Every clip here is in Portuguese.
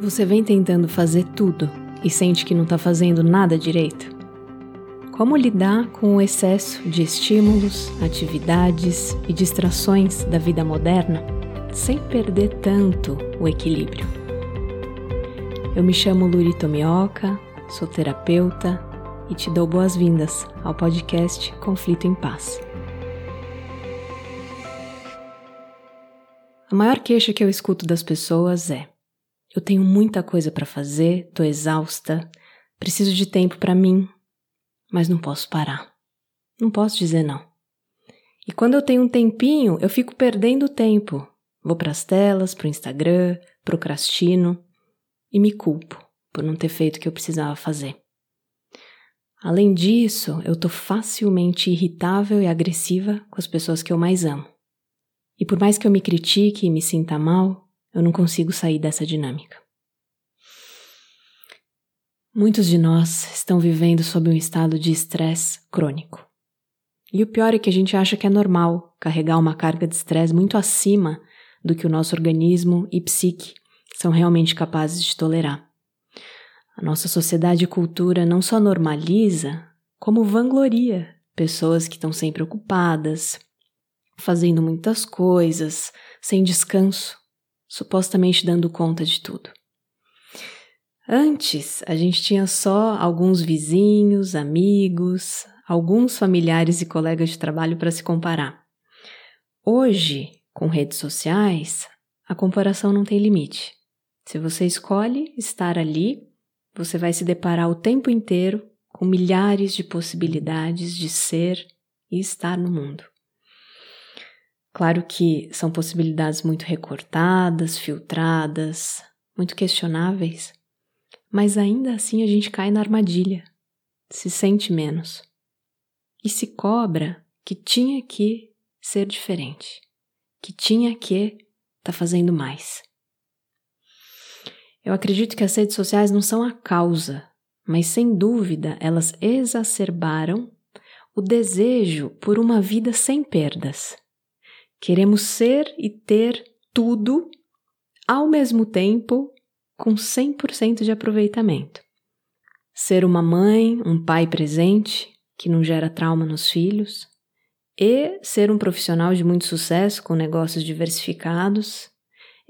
Você vem tentando fazer tudo e sente que não está fazendo nada direito? Como lidar com o excesso de estímulos, atividades e distrações da vida moderna sem perder tanto o equilíbrio? Eu me chamo Luri Tomioka, sou terapeuta e te dou boas-vindas ao podcast Conflito em Paz. A maior queixa que eu escuto das pessoas é: eu tenho muita coisa para fazer, tô exausta, preciso de tempo para mim, mas não posso parar. Não posso dizer não. E quando eu tenho um tempinho, eu fico perdendo tempo. Vou para as telas, pro Instagram, procrastino e me culpo por não ter feito o que eu precisava fazer. Além disso, eu tô facilmente irritável e agressiva com as pessoas que eu mais amo. E por mais que eu me critique e me sinta mal, eu não consigo sair dessa dinâmica. Muitos de nós estão vivendo sob um estado de estresse crônico. E o pior é que a gente acha que é normal carregar uma carga de estresse muito acima do que o nosso organismo e psique são realmente capazes de tolerar. A nossa sociedade e cultura não só normaliza, como vangloria pessoas que estão sempre ocupadas, fazendo muitas coisas, sem descanso, supostamente dando conta de tudo. Antes, a gente tinha só alguns vizinhos, amigos, alguns familiares e colegas de trabalho para se comparar. Hoje, com redes sociais, a comparação não tem limite. Se você escolhe estar ali, você vai se deparar o tempo inteiro com milhares de possibilidades de ser e estar no mundo. Claro que são possibilidades muito recortadas, filtradas, muito questionáveis, mas ainda assim a gente cai na armadilha, se sente menos e se cobra que tinha que ser diferente, que tinha que estar tá fazendo mais. Eu acredito que as redes sociais não são a causa, mas sem dúvida elas exacerbaram o desejo por uma vida sem perdas Queremos ser e ter tudo ao mesmo tempo com 100% de aproveitamento. Ser uma mãe, um pai presente, que não gera trauma nos filhos, e ser um profissional de muito sucesso com negócios diversificados,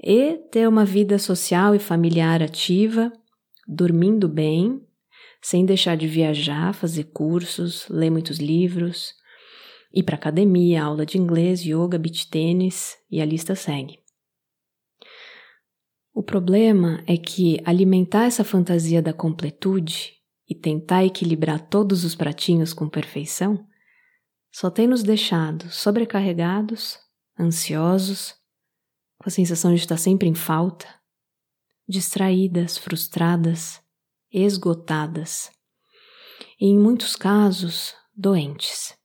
e ter uma vida social e familiar ativa, dormindo bem, sem deixar de viajar, fazer cursos, ler muitos livros, ir para academia, aula de inglês, yoga, beach tênis e a lista segue. O problema é que alimentar essa fantasia da completude e tentar equilibrar todos os pratinhos com perfeição só tem nos deixado sobrecarregados, ansiosos, com a sensação de estar sempre em falta, distraídas, frustradas, esgotadas e, em muitos casos, doentes.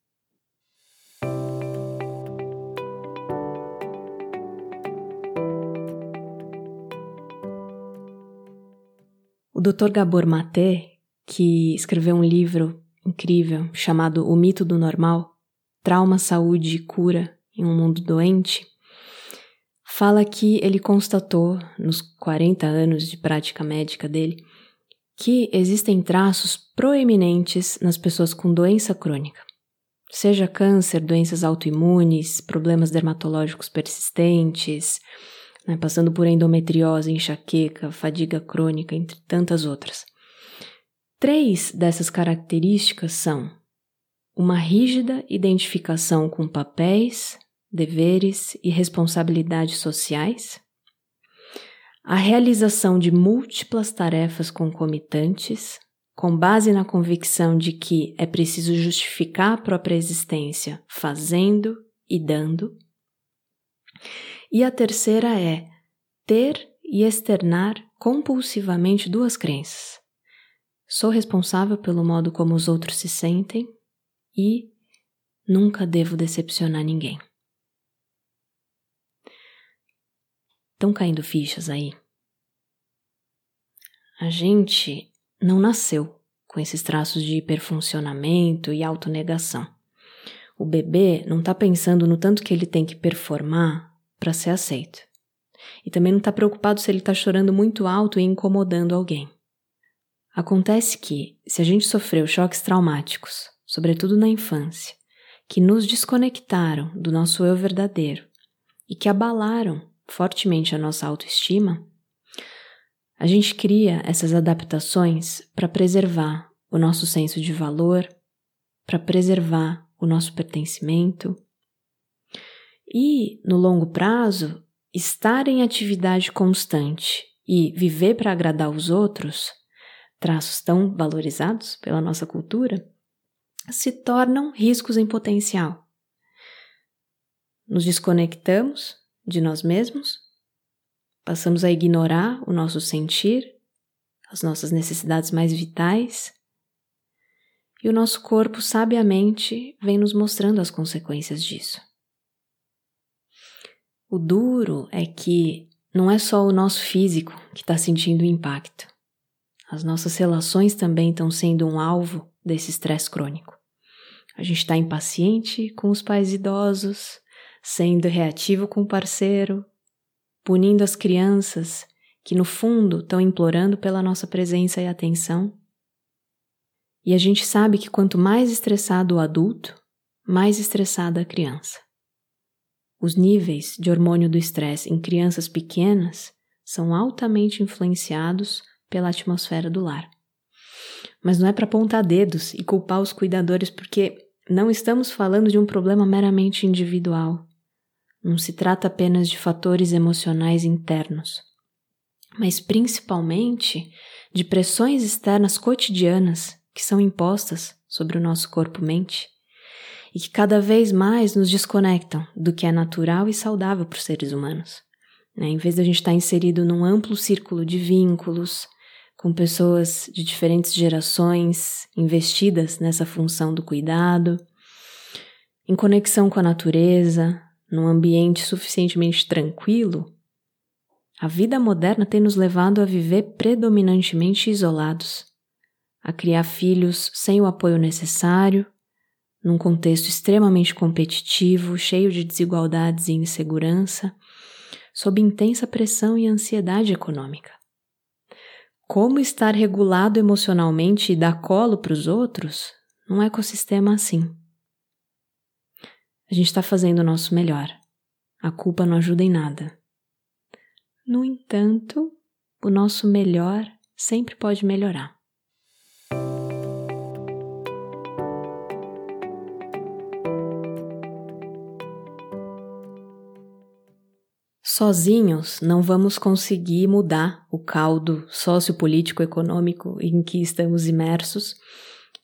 Dr. Gabor Maté, que escreveu um livro incrível chamado O Mito do Normal: Trauma, Saúde e Cura em um Mundo Doente, fala que ele constatou, nos 40 anos de prática médica dele, que existem traços proeminentes nas pessoas com doença crônica. Seja câncer, doenças autoimunes, problemas dermatológicos persistentes, né, passando por endometriose, enxaqueca, fadiga crônica, entre tantas outras. Três dessas características são uma rígida identificação com papéis, deveres e responsabilidades sociais, a realização de múltiplas tarefas concomitantes, com base na convicção de que é preciso justificar a própria existência fazendo e dando, e a terceira é ter e externar compulsivamente duas crenças. Sou responsável pelo modo como os outros se sentem e nunca devo decepcionar ninguém. Estão caindo fichas aí? A gente não nasceu com esses traços de hiperfuncionamento e autonegação. O bebê não está pensando no tanto que ele tem que performar para ser aceito. E também não está preocupado se ele está chorando muito alto e incomodando alguém. Acontece que, se a gente sofreu choques traumáticos, sobretudo na infância, que nos desconectaram do nosso eu verdadeiro e que abalaram fortemente a nossa autoestima, a gente cria essas adaptações para preservar o nosso senso de valor, para preservar o nosso pertencimento. E, no longo prazo, estar em atividade constante e viver para agradar os outros, traços tão valorizados pela nossa cultura, se tornam riscos em potencial. Nos desconectamos de nós mesmos, passamos a ignorar o nosso sentir, as nossas necessidades mais vitais, e o nosso corpo sabiamente vem nos mostrando as consequências disso. O duro é que não é só o nosso físico que está sentindo o impacto. As nossas relações também estão sendo um alvo desse estresse crônico. A gente está impaciente com os pais idosos, sendo reativo com o parceiro, punindo as crianças que no fundo estão implorando pela nossa presença e atenção. E a gente sabe que quanto mais estressado o adulto, mais estressada a criança. Os níveis de hormônio do estresse em crianças pequenas são altamente influenciados pela atmosfera do lar. Mas não é para apontar dedos e culpar os cuidadores, porque não estamos falando de um problema meramente individual. Não se trata apenas de fatores emocionais internos, mas principalmente de pressões externas cotidianas que são impostas sobre o nosso corpo-mente e que cada vez mais nos desconectam do que é natural e saudável para os seres humanos. Né? Em vez de a gente estar inserido num amplo círculo de vínculos, com pessoas de diferentes gerações investidas nessa função do cuidado, em conexão com a natureza, num ambiente suficientemente tranquilo, a vida moderna tem nos levado a viver predominantemente isolados, a criar filhos sem o apoio necessário, num contexto extremamente competitivo, cheio de desigualdades e insegurança, sob intensa pressão e ansiedade econômica. Como estar regulado emocionalmente e dar colo para os outros num ecossistema assim? A gente está fazendo o nosso melhor. A culpa não ajuda em nada. No entanto, o nosso melhor sempre pode melhorar. Sozinhos não vamos conseguir mudar o caldo sociopolítico-econômico em que estamos imersos,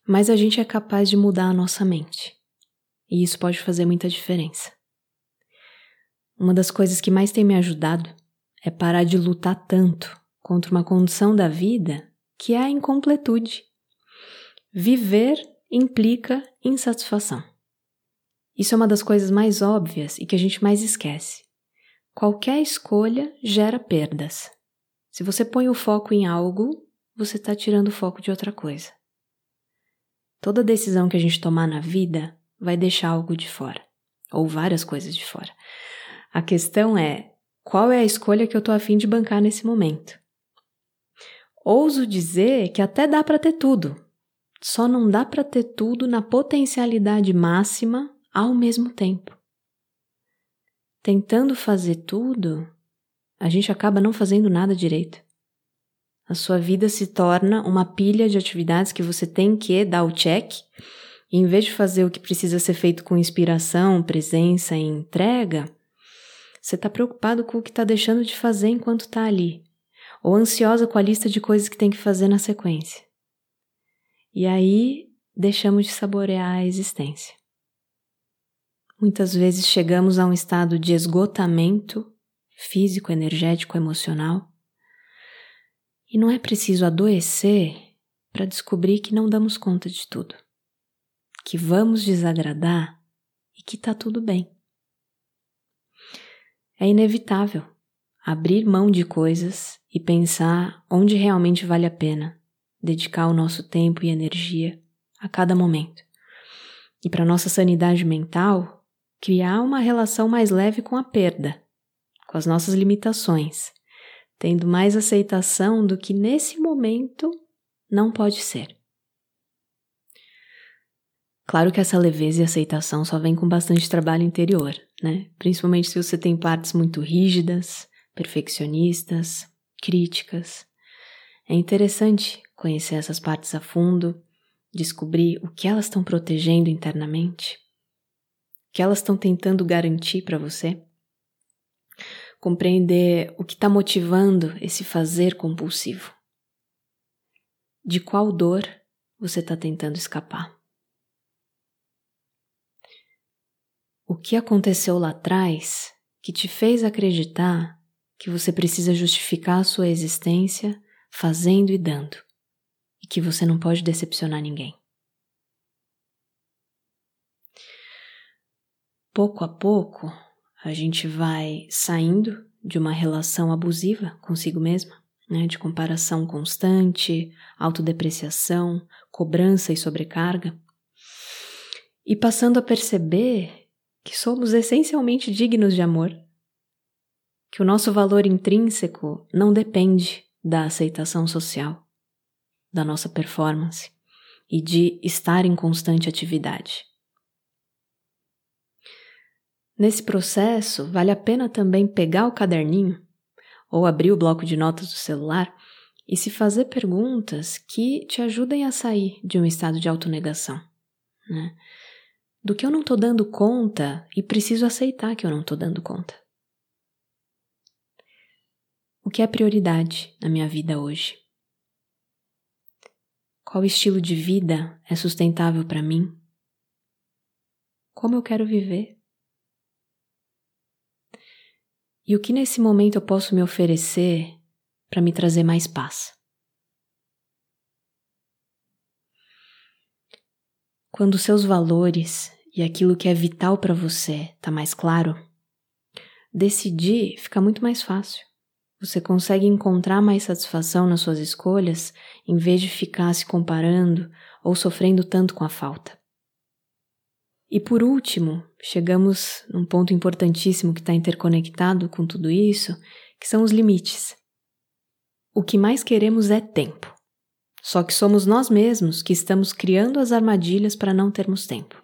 mas a gente é capaz de mudar a nossa mente. E isso pode fazer muita diferença. Uma das coisas que mais tem me ajudado é parar de lutar tanto contra uma condição da vida que é a incompletude. Viver implica insatisfação. Isso é uma das coisas mais óbvias e que a gente mais esquece. Qualquer escolha gera perdas. Se você põe o foco em algo, você está tirando o foco de outra coisa. Toda decisão que a gente tomar na vida vai deixar algo de fora, ou várias coisas de fora. A questão é qual é a escolha que eu estou afim de bancar nesse momento. Ouso dizer que até dá para ter tudo, só não dá para ter tudo na potencialidade máxima ao mesmo tempo. Tentando fazer tudo, a gente acaba não fazendo nada direito. A sua vida se torna uma pilha de atividades que você tem que dar o check e em vez de fazer o que precisa ser feito com inspiração, presença e entrega, você está preocupado com o que está deixando de fazer enquanto está ali, ou ansiosa com a lista de coisas que tem que fazer na sequência. E aí deixamos de saborear a existência. Muitas vezes chegamos a um estado de esgotamento físico, energético, emocional. E não é preciso adoecer para descobrir que não damos conta de tudo que vamos desagradar e que está tudo bem. É inevitável abrir mão de coisas e pensar onde realmente vale a pena dedicar o nosso tempo e energia a cada momento. E para nossa sanidade mental, criar uma relação mais leve com a perda, com as nossas limitações, tendo mais aceitação do que nesse momento não pode ser. Claro que essa leveza e aceitação só vem com bastante trabalho interior, né? Principalmente se você tem partes muito rígidas, perfeccionistas, críticas. É interessante conhecer essas partes a fundo, descobrir o que elas estão protegendo internamente, que elas estão tentando garantir para você, compreender o que está motivando esse fazer compulsivo, de qual dor você está tentando escapar. O que aconteceu lá atrás que te fez acreditar que você precisa justificar a sua existência fazendo e dando, e que você não pode decepcionar ninguém. Pouco a pouco, a gente vai saindo de uma relação abusiva consigo mesma, né, de comparação constante, autodepreciação, cobrança e sobrecarga, e passando a perceber que somos essencialmente dignos de amor que o nosso valor intrínseco não depende da aceitação social, da nossa performance e de estar em constante atividade. Nesse processo, vale a pena também pegar o caderninho ou abrir o bloco de notas do celular e se fazer perguntas que te ajudem a sair de um estado de autonegação. Né? Do que eu não estou dando conta e preciso aceitar que eu não estou dando conta. O que é prioridade na minha vida hoje? Qual estilo de vida é sustentável para mim? Como eu quero viver? E o que nesse momento eu posso me oferecer para me trazer mais paz? Quando seus valores e aquilo que é vital para você está mais claro, decidir fica muito mais fácil. Você consegue encontrar mais satisfação nas suas escolhas em vez de ficar se comparando ou sofrendo tanto com a falta. E por último, chegamos num ponto importantíssimo que está interconectado com tudo isso, que são os limites. O que mais queremos é tempo. Só que somos nós mesmos que estamos criando as armadilhas para não termos tempo.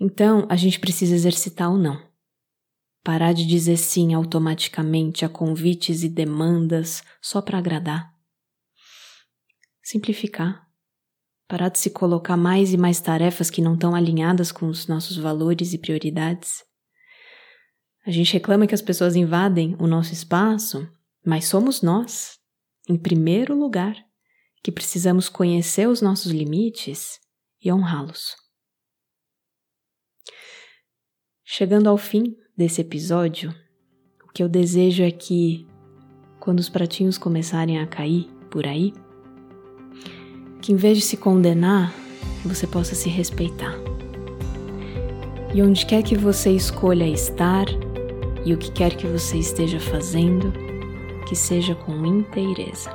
Então, a gente precisa exercitar ou não. Parar de dizer sim automaticamente a convites e demandas só para agradar. Simplificar. Parar de se colocar mais e mais tarefas que não estão alinhadas com os nossos valores e prioridades. A gente reclama que as pessoas invadem o nosso espaço, mas somos nós, em primeiro lugar, que precisamos conhecer os nossos limites e honrá-los. Chegando ao fim desse episódio, o que eu desejo é que, quando os pratinhos começarem a cair por aí, que em vez de se condenar, você possa se respeitar. E onde quer que você escolha estar e o que quer que você esteja fazendo, que seja com inteireza.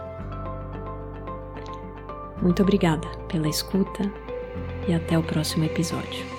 Muito obrigada pela escuta e até o próximo episódio.